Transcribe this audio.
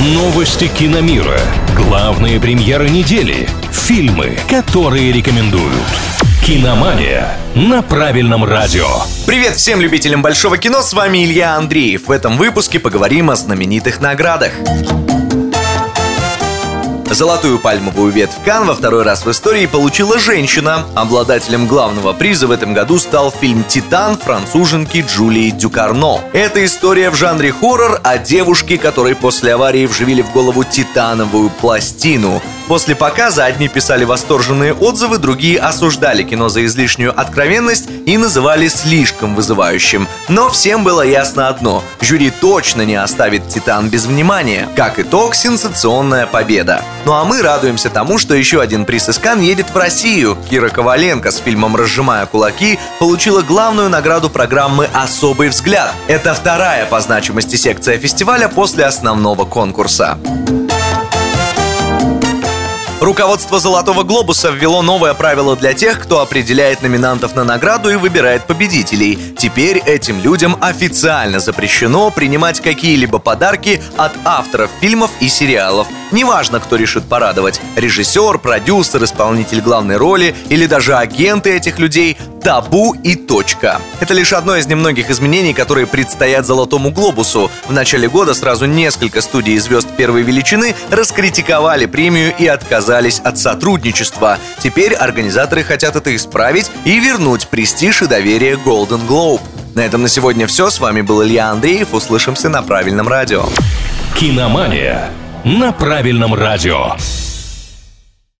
Новости киномира. Главные премьеры недели. Фильмы, которые рекомендуют. Киномания на правильном радио. Привет всем любителям большого кино, с вами Илья Андреев. В этом выпуске поговорим о знаменитых наградах. Золотую пальмовую ветвь Кан во второй раз в истории получила женщина. Обладателем главного приза в этом году стал фильм «Титан» француженки Джулии Дюкарно. Это история в жанре хоррор о девушке, которой после аварии вживили в голову титановую пластину. После показа одни писали восторженные отзывы, другие осуждали кино за излишнюю откровенность и называли слишком вызывающим. Но всем было ясно одно – жюри точно не оставит «Титан» без внимания. Как итог, сенсационная победа. Ну а мы радуемся тому, что еще один приз Искан едет в Россию. Кира Коваленко с фильмом «Разжимая кулаки» получила главную награду программы «Особый взгляд». Это вторая по значимости секция фестиваля после основного конкурса. お! Руководство «Золотого глобуса» ввело новое правило для тех, кто определяет номинантов на награду и выбирает победителей. Теперь этим людям официально запрещено принимать какие-либо подарки от авторов фильмов и сериалов. Неважно, кто решит порадовать – режиссер, продюсер, исполнитель главной роли или даже агенты этих людей – табу и точка. Это лишь одно из немногих изменений, которые предстоят «Золотому глобусу». В начале года сразу несколько студий звезд первой величины раскритиковали премию и отказались от сотрудничества. Теперь организаторы хотят это исправить и вернуть престиж и доверие Golden Globe. На этом на сегодня все. С вами был Илья Андреев. Услышимся на правильном радио. Киномания на правильном радио.